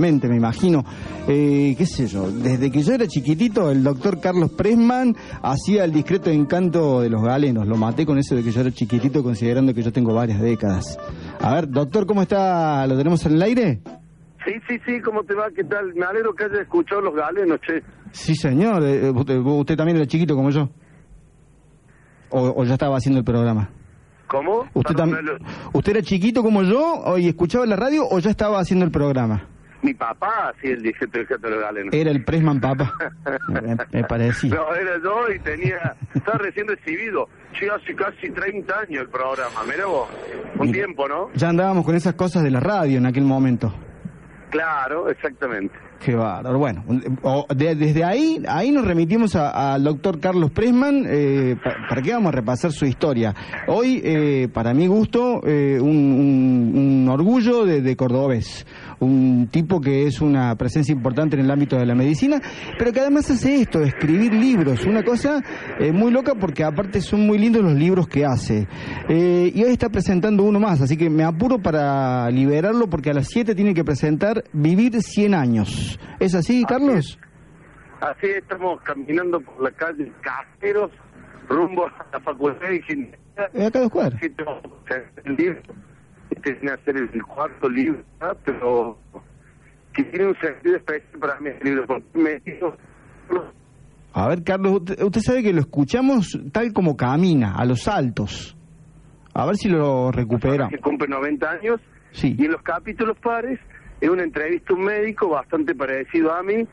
Mente, me imagino, eh, qué sé yo, desde que yo era chiquitito, el doctor Carlos Pressman hacía el discreto encanto de los galenos. Lo maté con eso de que yo era chiquitito, considerando que yo tengo varias décadas. A ver, doctor, ¿cómo está? ¿Lo tenemos en el aire? Sí, sí, sí, ¿cómo te va? ¿Qué tal? Me alegro que haya escuchado los galenos, che. Sí, señor. Eh, usted, usted también era chiquito como yo. O, o ya estaba haciendo el programa. ¿Cómo? ¿Usted, Perdón, tam- lo- ¿Usted era chiquito como yo y escuchaba la radio o ya estaba haciendo el programa? Mi papá hacía el discreto encanto de los galenos. Era el Pressman Papa. me, me parecía. No, era yo y tenía... Estaba recién recibido. Sí, hace casi 30 años el programa. Mira vos. Un Mira. tiempo, ¿no? Ya andábamos con esas cosas de la radio en aquel momento. Claro, exactamente. Qué bárbaro. Bueno, o- de- desde ahí, ahí nos remitimos al doctor Carlos Pressman, eh, pa- para que vamos a repasar su historia. Hoy, eh, para mi gusto, eh, un, orgullo de, de cordobés, un tipo que es una presencia importante en el ámbito de la medicina, pero que además hace esto, escribir libros, una cosa eh, muy loca porque aparte son muy lindos los libros que hace. Y hoy está presentando uno más, así que me apuro para liberarlo porque a las 7 tiene que presentar Vivir 100 años. ¿Es así, Carlos? Así estamos caminando por la calle Caseros, rumbo a la Facultad de Ingeniería. Eh, acá dos cuadras. El libro. Este viene a ser el cuarto libro, ¿ah? pero que tiene un sentido especial para mí el libro, porque me dijo, A ver, Carlos, usted, usted sabe que lo escuchamos tal como camina, a los saltos. A ver si lo recupera. que cumple 90 años, Sí. y en los capítulos pares es una entrevista a un médico bastante parecido a mí,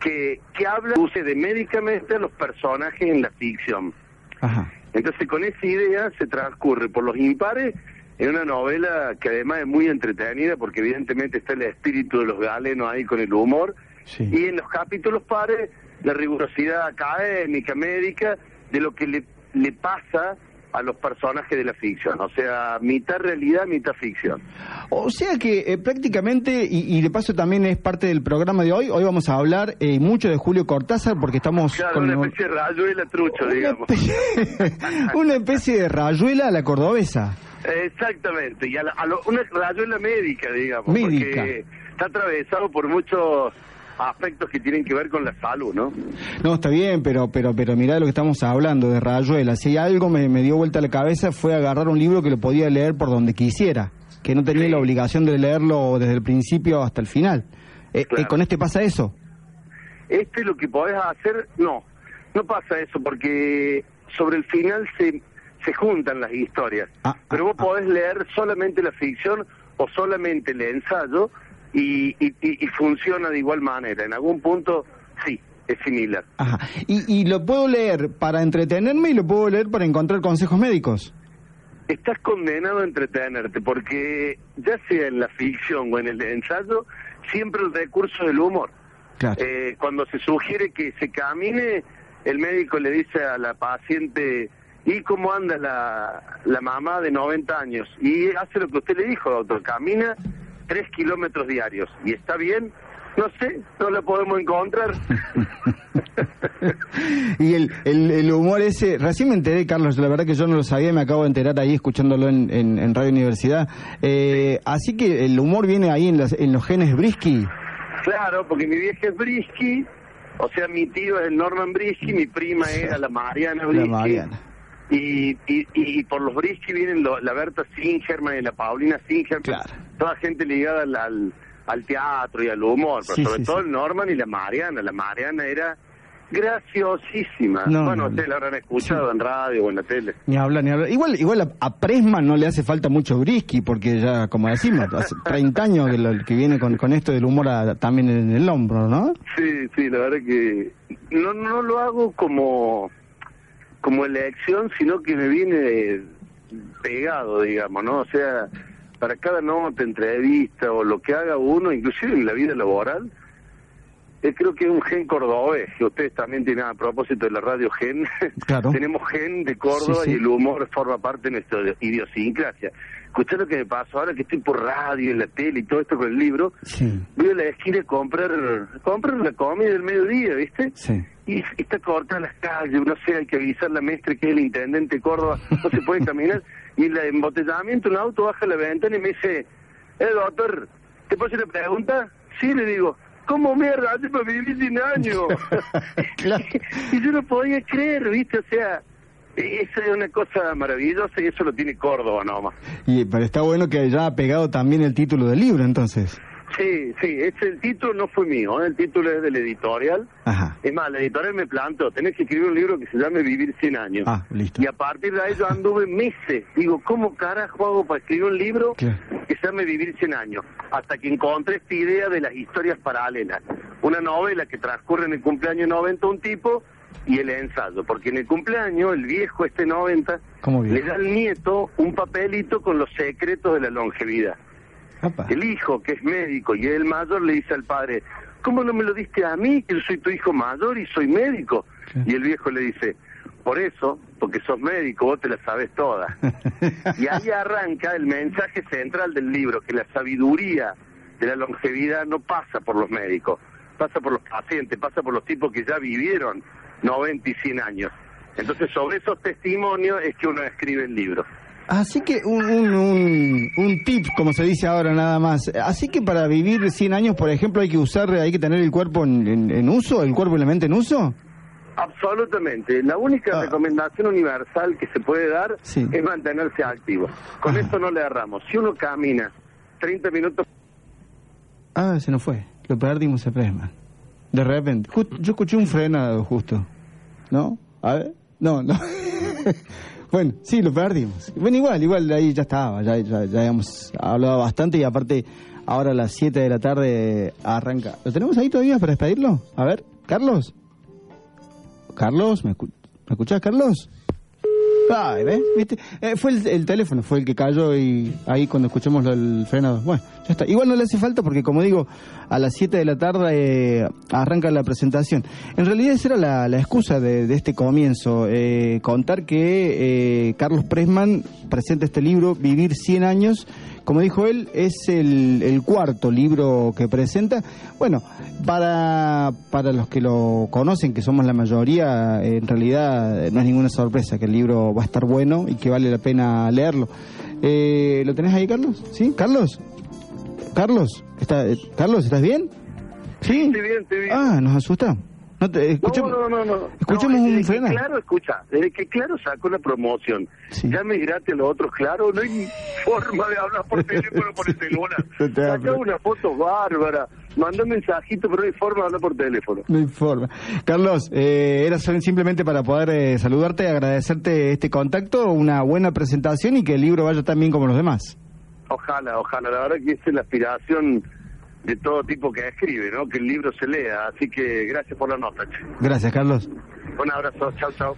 que, que habla use de médicamente a los personajes en la ficción. Ajá. Entonces con esa idea se transcurre por los impares en una novela que además es muy entretenida porque evidentemente está el espíritu de los galenos ahí con el humor Sí. y en los capítulos pares la rigurosidad académica, médica de lo que le, le pasa a los personajes de la ficción, o sea, mitad realidad, mitad ficción. O sea que eh, prácticamente, y, y de paso también es parte del programa de hoy, hoy vamos a hablar eh, mucho de Julio Cortázar porque estamos Claro, con una especie de rayuela trucho, una digamos. especie, una especie de rayuela a la cordobesa. Exactamente, y a, la- a lo- una rayuela médica, digamos, Médica. porque está atravesado por muchos aspectos que tienen que ver con la salud, ¿no? No, está bien, pero pero pero mirá de lo que estamos hablando, de rayuela. Si algo me, me dio vuelta la cabeza fue agarrar un libro que lo podía leer por donde quisiera, que no tenía Sí. la obligación de leerlo desde el principio hasta el final. Eh, Claro. eh, ¿Con este pasa eso? Este lo que podés hacer, no, no pasa eso, porque sobre el final se, se juntan las historias. Ah, Pero ah, vos ah. podés leer solamente la ficción o solamente el ensayo y, y, funciona de igual manera. En algún punto, sí, es similar. Ajá. Y, y lo puedo leer para entretenerme y lo puedo leer para encontrar consejos médicos. Estás condenado a entretenerte, porque ya sea en la ficción o en el ensayo, siempre el recurso del humor. Claro. Eh, cuando se sugiere que se camine, el médico le dice a la paciente, ¿y cómo anda la, la mamá de 90 años? Y hace lo que usted le dijo, doctor, camina 3 kilómetros diarios. ¿Y está bien? No sé, no la podemos encontrar. y el, el, el humor ese, recién me enteré, Carlos, la verdad que yo no lo sabía, me acabo de enterar ahí escuchándolo en, en, en Radio Universidad. Eh, así que el humor viene ahí en, las, en los genes Brisky. claro, porque mi vieja es Brisky, o sea, mi tío es el Norman Brisky, mi prima era la Mariana La Brisky. Mariana. Y, y, y por los Brisky vienen lo- la Berta Singerman y la Paulina Singerman. Claro. Toda gente ligada al, al, al teatro y al humor, pero Sí, sobre sí, todo sí. el Norman y la Mariana. La Mariana era graciosísima. No, bueno, no, ustedes la habrán escuchado en radio o en la tele. Ni habla, ni habla. Igual, igual a, a Pressman no le hace falta mucho Brisky, porque ya, como decimos, hace 30 años que, lo- que viene con, con esto del humor a- también en el hombro, ¿no? Sí, sí, la verdad que no, no lo hago como, como elección, sino que me viene pegado, digamos, ¿no? O sea, para cada nota, entrevista o lo que haga uno, inclusive en la vida laboral, eh, creo que es un gen cordobés, que ustedes también tienen a propósito de la radio gen. Claro. Tenemos gen de Córdoba Sí, sí. y el humor forma parte de nuestra idiosincrasia. Escuchá lo que me pasó ahora que estoy por radio, en la tele y todo esto con el libro. Sí, Voy a la esquina a comprar, comprar la comida del mediodía, ¿viste? sí. Y está corta las calles, no sé, hay que avisar a la maestra que es el intendente de Córdoba, no se puede caminar. Y el embotellamiento, un auto baja la ventana y me dice, eh, doctor, ¿te puedo hacer una pregunta? así, le digo, ¿cómo mierda hace para vivir 100 años? Claro. y yo no podía creer, ¿viste? O sea, esa es una cosa maravillosa y eso lo tiene Córdoba nomás. Y, pero está bueno que haya pegado también el título del libro, entonces. Sí, sí, ese el título no fue mío, ¿eh? el título es del editorial. Ajá. Es más, la editorial me plantó, tenés que escribir un libro que se llame Vivir 100 años. Ah, listo. Y a partir de ahí yo anduve meses. Digo, ¿cómo carajo hago para escribir un libro que se llame Vivir 100 años? Hasta que encontré esta idea de las historias paralelas. Una novela que transcurre en el cumpleaños 90 un tipo y el ensayo. Porque en el cumpleaños, el viejo este 90, ¿Cómo le da al nieto un papelito con los secretos de la longevidad. El hijo, que es médico y es el mayor, le dice al padre, ¿cómo no me lo diste a mí, que yo soy tu hijo mayor y soy médico? Y el viejo le dice, por eso, porque sos médico, vos te la sabes toda. y ahí arranca el mensaje central del libro, que la sabiduría de la longevidad no pasa por los médicos, pasa por los pacientes, pasa por los tipos que ya vivieron 90 y 100 años. Entonces, sobre esos testimonios es que uno escribe el libro. Así que un, un, un, un tip, como se dice ahora nada más. Así que para vivir 100 años, por ejemplo, hay que usar, hay que tener el cuerpo en, en- en uso, el cuerpo y la mente en uso. Absolutamente. La única Ah. recomendación universal que se puede dar Sí. es mantenerse activo. Con Ajá. esto no le agarramos. Si uno camina 30 minutos, Ah, se nos fue. Lo perdimos a Presman. De repente. Ju- yo escuché un frenado justo. ¿No? A ver. No, no. bueno, sí, lo perdimos. Bueno, igual, igual ahí ya estaba. Ya, ya, ya habíamos hablado bastante y aparte ahora a las 7 de la tarde arranca. ¿Lo tenemos ahí todavía para despedirlo? A ver, Carlos. Carlos, ¿me, escu- ¿me escuchás, Carlos? ¿Ves? ¿Viste? Eh, fue el, el teléfono, fue el que cayó y ahí cuando escuchamos lo del frenado. Bueno, ya está. Igual no le hace falta porque, como digo, a las 7 de la tarde eh, arranca la presentación. En realidad esa era la, la excusa de, de este comienzo, eh, contar que eh, Carlos Pressman presenta este libro, Vivir 100 años. Como dijo él, es el, el cuarto libro que presenta. Bueno, para, para los que lo conocen, que somos la mayoría, en realidad no es ninguna sorpresa que el libro va a estar bueno y que vale la pena leerlo. Eh, ¿Lo tenés ahí, Carlos? ¿Sí? ¿Carlos? ¿Carlos? ¿Está, eh, ¿Carlos, estás bien? ¿Sí? estoy bien, estoy bien. Ah, nos asusta. No, te, no, escuchemos, no, no, no. escuchemos No, un que freno. Claro, escucha, desde que Claro sacó la promoción, Sí. ya me a los otros, claro, no hay forma de hablar por teléfono por el celular. Pre- una foto bárbara, manda un mensajito, pero no hay forma de hablar por teléfono. No informa. Carlos, eh, era simplemente para poder eh, saludarte, agradecerte este contacto, una buena presentación y que el libro vaya tan bien como los demás. Ojalá, ojalá. La verdad que es la aspiración de todo tipo que escribe, ¿no? Que el libro se lea. Así que gracias por la nota. che. Gracias, Carlos. Un abrazo. Chao, chao.